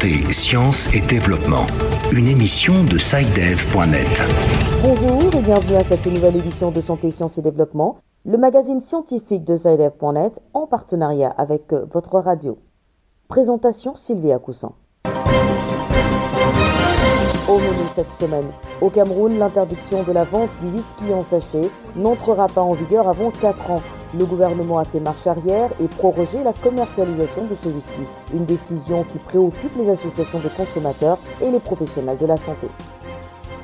Santé, Sciences et Développement, une émission de SciDev.net. Bonjour et bienvenue à cette nouvelle édition de Santé, Sciences et Développement, le magazine scientifique de SciDev.net en partenariat avec euh, votre radio. Présentation Sylvia Coussan. Au menu cette semaine, au Cameroun, l'interdiction de la vente du whisky en sachet n'entrera pas en vigueur avant 4 ans. Le gouvernement a fait marche arrière et prorogé la commercialisation de ce whisky, une décision qui préoccupe les associations de consommateurs et les professionnels de la santé.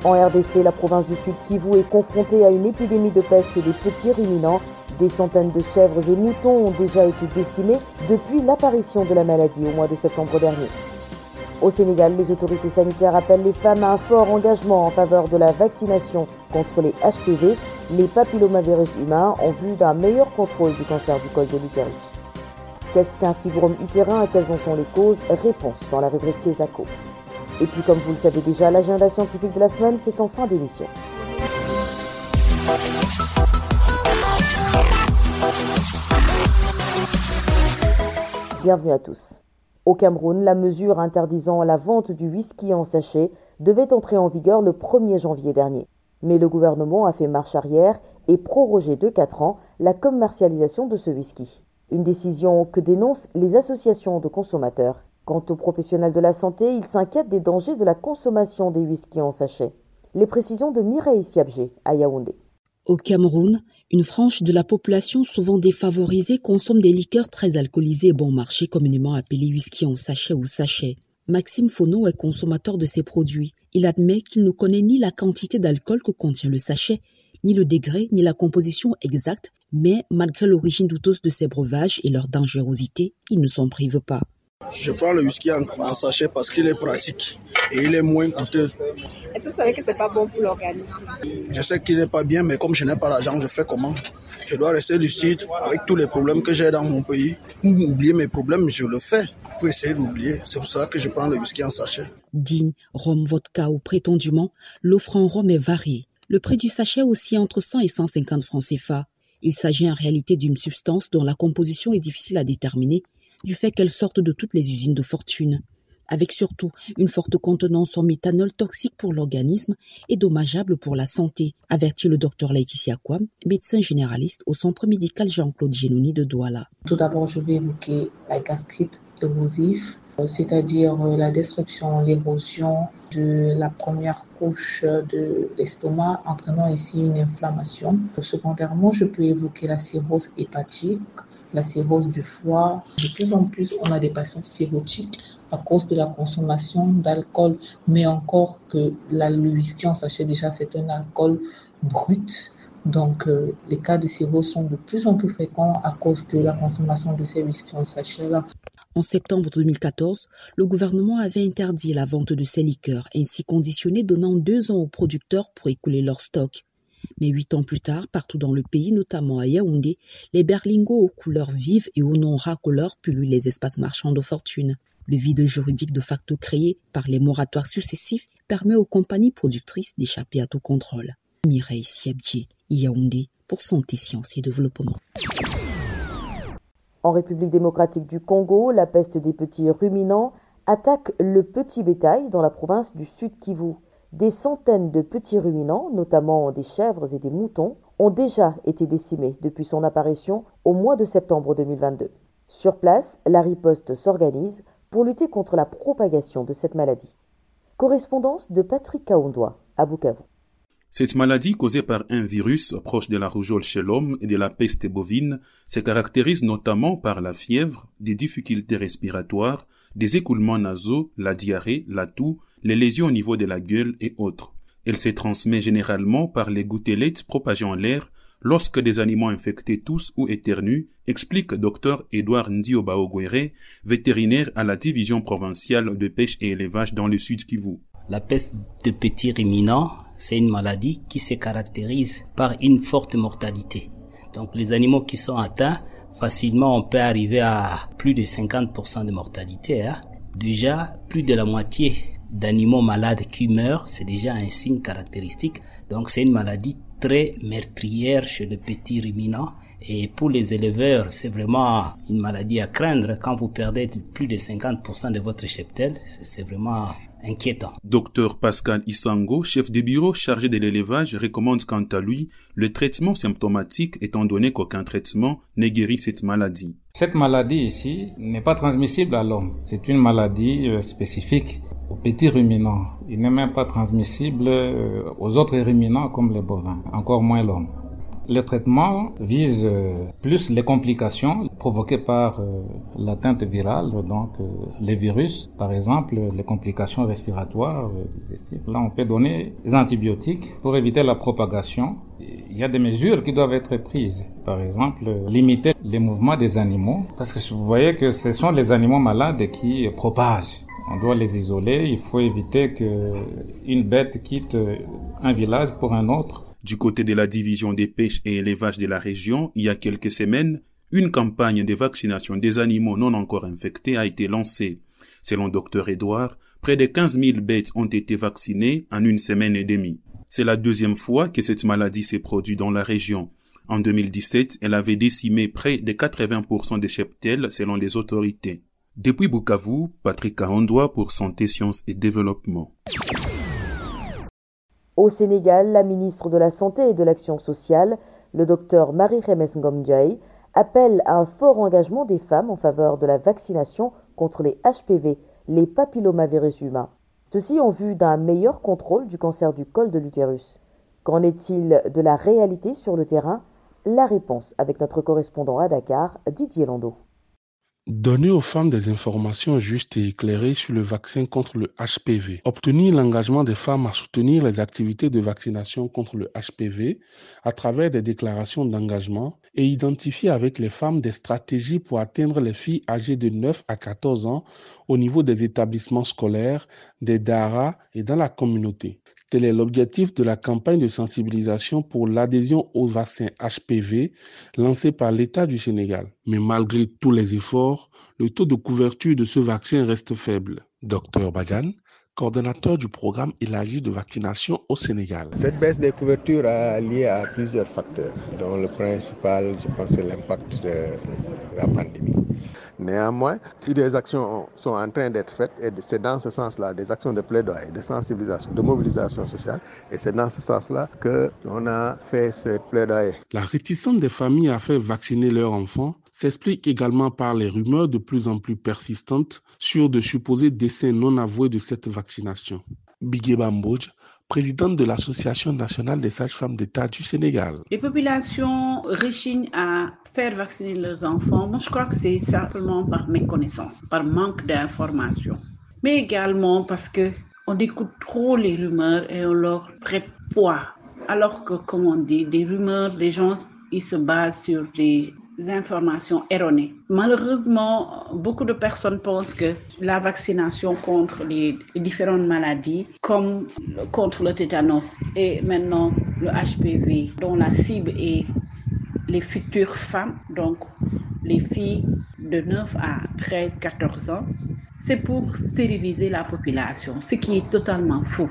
En RDC, la province du Sud Kivu est confrontée à une épidémie de peste des petits ruminants. Des centaines de chèvres et moutons ont déjà été décimés depuis l'apparition de la maladie au mois de septembre dernier. Au Sénégal, les autorités sanitaires appellent les femmes à un fort engagement en faveur de la vaccination contre les HPV, les papillomavirus humains, en vue d'un meilleur contrôle du cancer du col de l'utérus. Qu'est-ce qu'un fibrome utérin et quelles en sont les causes? Réponse dans la rubrique des Et puis, comme vous le savez déjà, l'agenda scientifique de la semaine, c'est en fin d'émission. Bienvenue à tous. Au Cameroun, la mesure interdisant la vente du whisky en sachet devait entrer en vigueur le 1er janvier dernier. Mais le gouvernement a fait marche arrière et prorogé de 4 ans la commercialisation de ce whisky. Une décision que dénoncent les associations de consommateurs. Quant aux professionnels de la santé, ils s'inquiètent des dangers de la consommation des whiskies en sachet. Les précisions de Mireille Siabgé à Yaoundé. Au Cameroun, une frange de la population souvent défavorisée consomme des liqueurs très alcoolisées bon marché communément appelées whisky en sachet ou sachet. Maxime Fono est consommateur de ces produits. Il admet qu'il ne connaît ni la quantité d'alcool que contient le sachet, ni le degré, ni la composition exacte, mais malgré l'origine douteuse de ces breuvages et leur dangerosité, il ne s'en prive pas. Je prends le whisky en, sachet parce qu'il est pratique et il est moins coûteux. Est-ce que vous savez que c'est pas bon pour l'organisme? Je sais qu'il n'est pas bien, mais comme je n'ai pas l'argent, je fais comment? Je dois rester lucide avec tous les problèmes que j'ai dans mon pays. Pour oublier mes problèmes, je le fais pour essayer d'oublier. C'est pour ça que je prends le whisky en sachet. Digne, rhum, vodka ou prétendument, l'offre en rhum est variée. Le prix du sachet aussi entre 100 et 150 francs CFA. Il s'agit en réalité d'une substance dont la composition est difficile à déterminer du fait qu'elles sortent de toutes les usines de fortune, avec surtout une forte contenance en méthanol toxique pour l'organisme et dommageable pour la santé, avertit le docteur Laetitia Kwam, médecin généraliste au centre médical Jean-Claude Genouni de Douala. Tout d'abord, je vais évoquer la gastrite érosive, c'est-à-dire euh, la destruction, l'érosion de la première couche de l'estomac, entraînant ici une inflammation. Secondairement, je peux évoquer la cirrhose hépatique, la cirrhose du foie. De plus en plus, on a des patients cirrhotiques à cause de la consommation d'alcool, mais encore que la en sachet déjà c'est un alcool brut. Donc euh, les cas de cirrhose sont de plus en plus fréquents à cause de la consommation de ces whisky en sachet-là. En septembre 2014, le gouvernement avait interdit la vente de ces liqueurs, ainsi conditionné donnant deux ans aux producteurs pour écouler leur stock. Mais huit ans plus tard, partout dans le pays, notamment à Yaoundé, les berlingots aux couleurs vives et aux noms racoleurs pullulent les espaces marchands de fortune. Le vide juridique de facto créé par les moratoires successifs permet aux compagnies productrices d'échapper à tout contrôle. Mireille Siabdji, Yaoundé, pour Santé, Sciences et Développement. En République démocratique du Congo, la peste des petits ruminants attaque le petit bétail dans la province du Sud Kivu. Des centaines de petits ruminants, notamment des chèvres et des moutons, ont déjà été décimés depuis son apparition au mois de septembre 2022. Sur place, la riposte s'organise pour lutter contre la propagation de cette maladie. Correspondance de Patrick Kaondoa à Bukavu. Cette maladie causée par un virus proche de la rougeole chez l'homme et de la peste bovine se caractérise notamment par la fièvre, des difficultés respiratoires, des écoulements nasaux, la diarrhée, la toux, les lésions au niveau de la gueule et autres. Elle se transmet généralement par les gouttelettes propagées en l'air lorsque des animaux infectés toussent ou éternuent, explique Dr Edouard Ndiobaogwere, vétérinaire à la division provinciale de pêche et élevage dans le sud Kivu. La peste de petits ruminants, c'est une maladie qui se caractérise par une forte mortalité. Donc les animaux qui sont atteints, facilement on peut arriver à plus de 50% de mortalité. Hein. Déjà, plus de la moitié d'animaux malades qui meurent, c'est déjà un signe caractéristique. Donc c'est une maladie très meurtrière chez le petit ruminant. Et pour les éleveurs, c'est vraiment une maladie à craindre. Quand vous perdez plus de 50% de votre cheptel, c'est vraiment inquiétant. Docteur Pascal Isango, chef de bureau chargé de l'élevage, recommande quant à lui le traitement symptomatique étant donné qu'aucun traitement ne guérit cette maladie. Cette maladie ici n'est pas transmissible à l'homme. C'est une maladie euh, spécifique aux petits ruminants. Il n'est même pas transmissible euh, aux autres ruminants comme les bovins, encore moins l'homme. Le traitement vise euh, plus les complications provoquées par euh, l'atteinte virale, donc euh, les virus, par exemple, les complications respiratoires. Là, on peut donner des antibiotiques pour éviter la propagation. Il y a des mesures qui doivent être prises. Par exemple, limiter les mouvements des animaux, parce que vous voyez que ce sont les animaux malades qui propagent. On doit les isoler. Il faut éviter que une bête quitte un village pour un autre du côté de la division des pêches et élevages de la région, il y a quelques semaines, une campagne de vaccination des animaux non encore infectés a été lancée. Selon Dr Edouard, près de 15 000 bêtes ont été vaccinées en une semaine et demie. C'est la deuxième fois que cette maladie s'est produite dans la région. En 2017, elle avait décimé près de 80% des cheptels selon les autorités. Depuis Bukavu, Patrick Kahondoa pour Santé, Sciences et Développement. Au Sénégal, la ministre de la Santé et de l'Action sociale, le docteur Marie-Remes Ngomdjaï, appelle à un fort engagement des femmes en faveur de la vaccination contre les HPV, les papillomavirus humains. Ceci en vue d'un meilleur contrôle du cancer du col de l'utérus. Qu'en est-il de la réalité sur le terrain? La réponse avec notre correspondant à Dakar, Didier Landau. Donner aux femmes des informations justes et éclairées sur le vaccin contre le HPV. Obtenir l'engagement des femmes à soutenir les activités de vaccination contre le HPV à travers des déclarations d'engagement et identifier avec les femmes des stratégies pour atteindre les filles âgées de 9 à 14 ans au niveau des établissements scolaires, des DARA et dans la communauté. Tel est l'objectif de la campagne de sensibilisation pour l'adhésion au vaccin HPV lancée par l'État du Sénégal. Mais malgré tous les efforts, le taux de couverture de ce vaccin reste faible. Docteur Bajan, coordonnateur du programme élargi de vaccination au Sénégal. Cette baisse des couvertures est liée à plusieurs facteurs, dont le principal, je pense, c'est l'impact de la pandémie. Néanmoins, des actions sont en train d'être faites et c'est dans ce sens-là, des actions de plaidoyer, de sensibilisation, de mobilisation sociale. Et c'est dans ce sens-là qu'on a fait ce plaidoyer. La réticence des familles à faire vacciner leurs enfants s'explique également par les rumeurs de plus en plus persistantes sur de supposés décès non avoués de cette vaccination. Bigé Bambodj, présidente de l'Association nationale des sages-femmes d'État du Sénégal. Les populations rechignent à faire vacciner leurs enfants. Moi, je crois que c'est simplement par méconnaissance, par manque d'information. Mais également parce que on écoute trop les rumeurs et on leur prête poids. Alors que, comme on dit, des rumeurs, les gens, ils se basent sur des informations erronées. Malheureusement, beaucoup de personnes pensent que la vaccination contre les différentes maladies, comme contre le tétanos et maintenant le HPV, dont la cible est les futures femmes, donc les filles de 9 à 13, 14 ans, c'est pour stériliser la population, ce qui est totalement faux.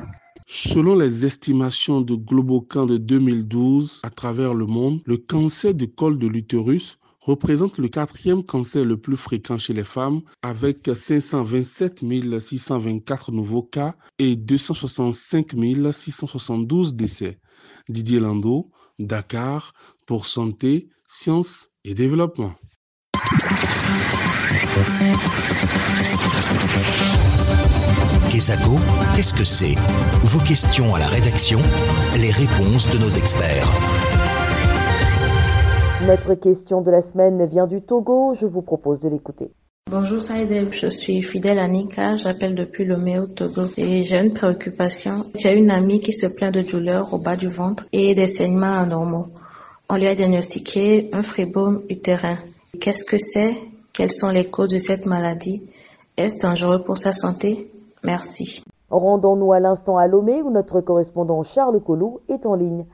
Selon les estimations de Globocan de 2012 à travers le monde, le cancer du col de l'utérus représente le quatrième cancer le plus fréquent chez les femmes avec 527 624 nouveaux cas et 265 672 décès. Didier Landau, Dakar, pour Santé, Sciences et Développement. Kesako, qu'est-ce que c'est? Vos questions à la rédaction, les réponses de nos experts. Notre question de la semaine vient du Togo, je vous propose de l'écouter. Bonjour Saïdeb, je suis fidèle à Nika, j'appelle depuis le au Togo et j'ai une préoccupation. J'ai une amie qui se plaint de douleurs au bas du ventre et des saignements anormaux. On lui a diagnostiqué un fribome utérin. Qu'est-ce que c'est? Quelles sont les causes de cette maladie? Est-ce dangereux pour sa santé? Merci. Rendons-nous à l'instant à Lomé où notre correspondant Charles Collou est en ligne.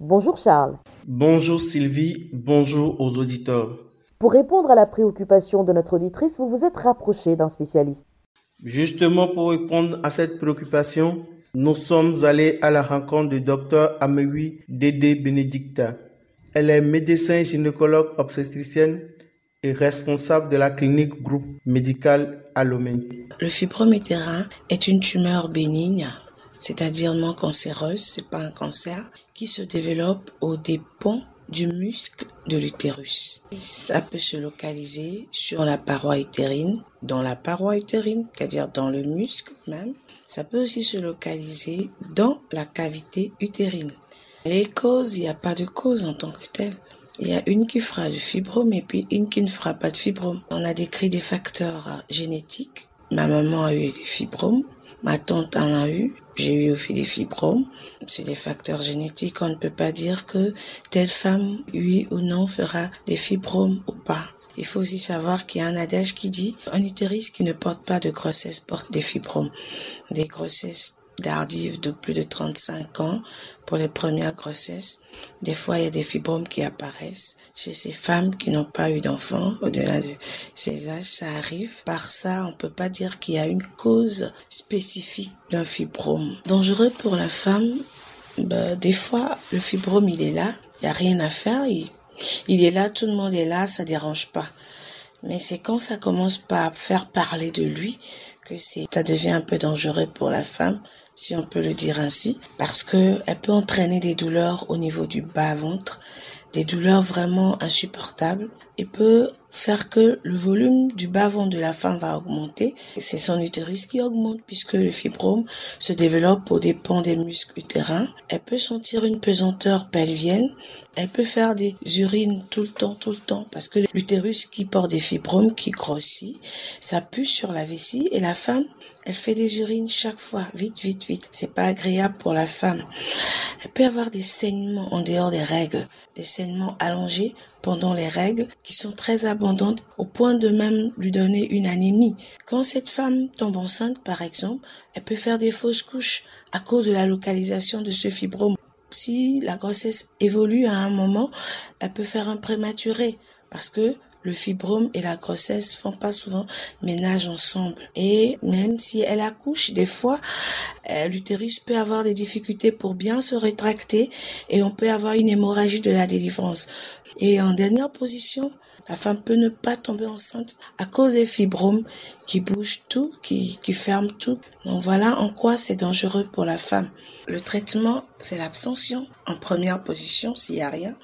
Bonjour Charles. Bonjour Sylvie, bonjour aux auditeurs. Pour répondre à la préoccupation de notre auditrice, vous vous êtes rapproché d'un spécialiste. Justement pour répondre à cette préoccupation, Nous sommes allés à la rencontre du docteur Amewi Dédé Benedicta. Elle est médecin gynécologue obstétricienne et responsable de la clinique groupe médical à Lomé. Le fibrome utérin est une tumeur bénigne, c'est-à-dire non cancéreuse, c'est pas un cancer, qui se développe au dépens du muscle de l'utérus. Ça peut se localiser sur la paroi utérine, dans la paroi utérine, c'est-à-dire dans le muscle même. Ça peut aussi se localiser dans la cavité utérine. Les causes, il n'y a pas de cause en tant que telle. Il y a une qui fera du fibrome et puis une qui ne fera pas de fibrome. On a décrit des facteurs génétiques. Ma maman a eu des fibromes. Ma tante en a eu. J'ai eu aussi des fibromes. C'est des facteurs génétiques. On ne peut pas dire que telle femme, oui ou non, fera des fibromes ou pas. Il faut aussi savoir qu'il y a un adage qui dit un utérus qui ne porte pas de grossesse porte des fibromes. Des grossesses tardives de plus de 35 ans pour les premières grossesses. Des fois, il y a des fibromes qui apparaissent chez ces femmes qui n'ont pas eu d'enfants au-delà de ces âges. Ça arrive. Par ça, on peut pas dire qu'il y a une cause spécifique d'un fibrome. Dangereux pour la femme, ben, des fois, le fibrome, il est là. Il y a rien à faire. Il, il est là, tout le monde est là, ça dérange pas. Mais c'est quand ça commence pas à faire parler de lui que c'est, ça devient un peu dangereux pour la femme si on peut le dire ainsi, parce que elle peut entraîner des douleurs au niveau du bas-ventre, des douleurs vraiment insupportables, peut faire que le volume du bas-ventre de la femme va augmenter. C'est son utérus qui augmente puisque le fibrome se développe au dépens des muscles utérins. Elle peut sentir une pesanteur pelvienne. Elle peut faire des urines tout le temps, tout le temps parce que l'utérus qui porte des fibromes, qui grossit, ça pue sur la vessie et la femme elle fait des urines chaque fois, vite, vite, vite. C'est pas agréable pour la femme. Elle peut avoir des saignements en dehors des règles, des saignements allongés pendant les règles qui sont très abondantes au point de même lui donner une anémie. Quand cette femme tombe enceinte, par exemple, elle peut faire des fausses couches à cause de la localisation de ce fibrome. Si la grossesse évolue à un moment, elle peut faire un prématuré parce que le fibrome et la grossesse font pas souvent ménage ensemble. Et même si elle accouche, des fois, euh, l'utérus peut avoir des difficultés pour bien se rétracter et on peut avoir une hémorragie de la délivrance. Et en dernière position, la femme peut ne pas tomber enceinte à cause des fibromes qui bougent tout, qui, qui ferment tout. Donc voilà en quoi c'est dangereux pour la femme. Le traitement, c'est l'abstention en première position s'il n'y a rien.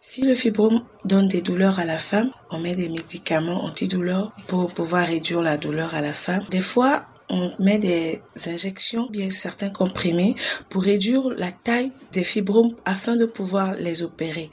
Si le fibrome donne des douleurs à la femme, on met des médicaments antidouleurs pour pouvoir réduire la douleur à la femme. Des fois, on met des injections, bien certains comprimés, pour réduire la taille des fibromes afin de pouvoir les opérer.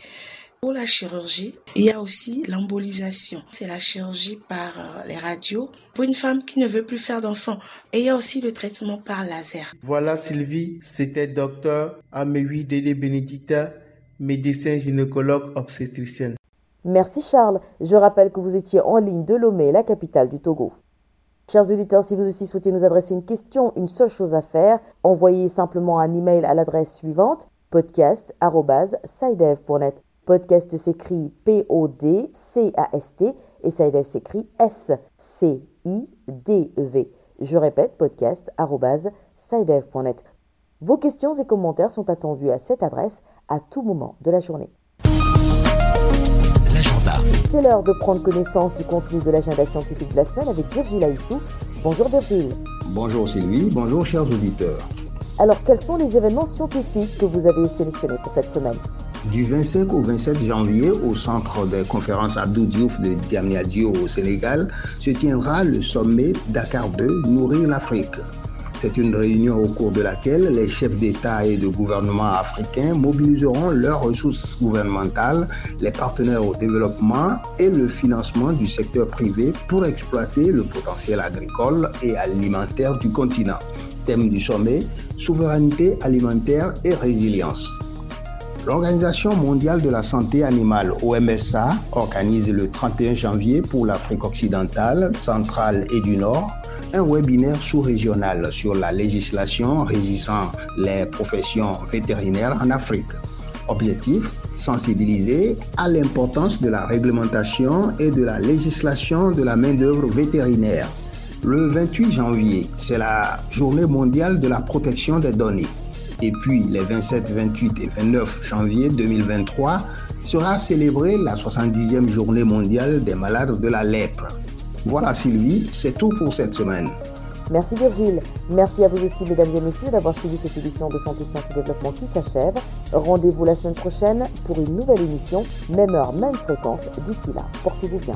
Pour la chirurgie, il y a aussi l'embolisation. C'est la chirurgie par euh, les radios pour une femme qui ne veut plus faire d'enfants. Et il y a aussi le traitement par laser. Voilà Sylvie, c'était docteur Amélie Dédé Bénédicta médecin gynécologue obstétricienne. Merci Charles. Je rappelle que vous étiez en ligne de Lomé, la capitale du Togo. Chers auditeurs, si vous aussi souhaitez nous adresser une question, une seule chose à faire, envoyez simplement un email à l'adresse suivante podcast@sidev.net. Podcast s'écrit P-O-D-C-A-S-T et Sidev s'écrit S-C-I-D-E-V. Je répète, podcast@sidev.net. Vos questions et commentaires sont attendus à cette adresse à tout moment de la journée. L'agenda. C'est l'heure de prendre connaissance du contenu de l'agenda scientifique de la semaine avec Virgile Aissou. Bonjour Virgile. Bonjour Sylvie, bonjour chers auditeurs. Alors quels sont les événements scientifiques que vous avez sélectionnés pour cette semaine? Du 25 au 27 janvier, au centre de conférence Abdou Diouf de Diamniadio au Sénégal, se tiendra le sommet Dakar 2 Nourrir l'Afrique. C'est une réunion au cours de laquelle les chefs d'État et de gouvernement africains mobiliseront leurs ressources gouvernementales, les partenaires au développement et le financement du secteur privé pour exploiter le potentiel agricole et alimentaire du continent. Thème du sommet, souveraineté alimentaire et résilience. L'Organisation mondiale de la santé animale, OMSA, organise le 31 janvier pour l'Afrique occidentale, centrale et du Nord un webinaire sous-régional sur la législation régissant les professions vétérinaires en Afrique. Objectif sensibiliser à l'importance de la réglementation et de la législation de la main-d'œuvre vétérinaire. Le 28 janvier, c'est la journée mondiale de la protection des données. Et puis, les 27, 28 et 29 janvier 2023 sera célébrée la 70e journée mondiale des malades de la lèpre. Voilà Sylvie, c'est tout pour cette semaine. Merci Virgile. Merci à vous aussi, mesdames et messieurs, d'avoir suivi cette édition de Santé, Sciences et Développement qui s'achève. Rendez-vous la semaine prochaine pour une nouvelle émission, même heure, même fréquence. D'ici là, portez-vous bien.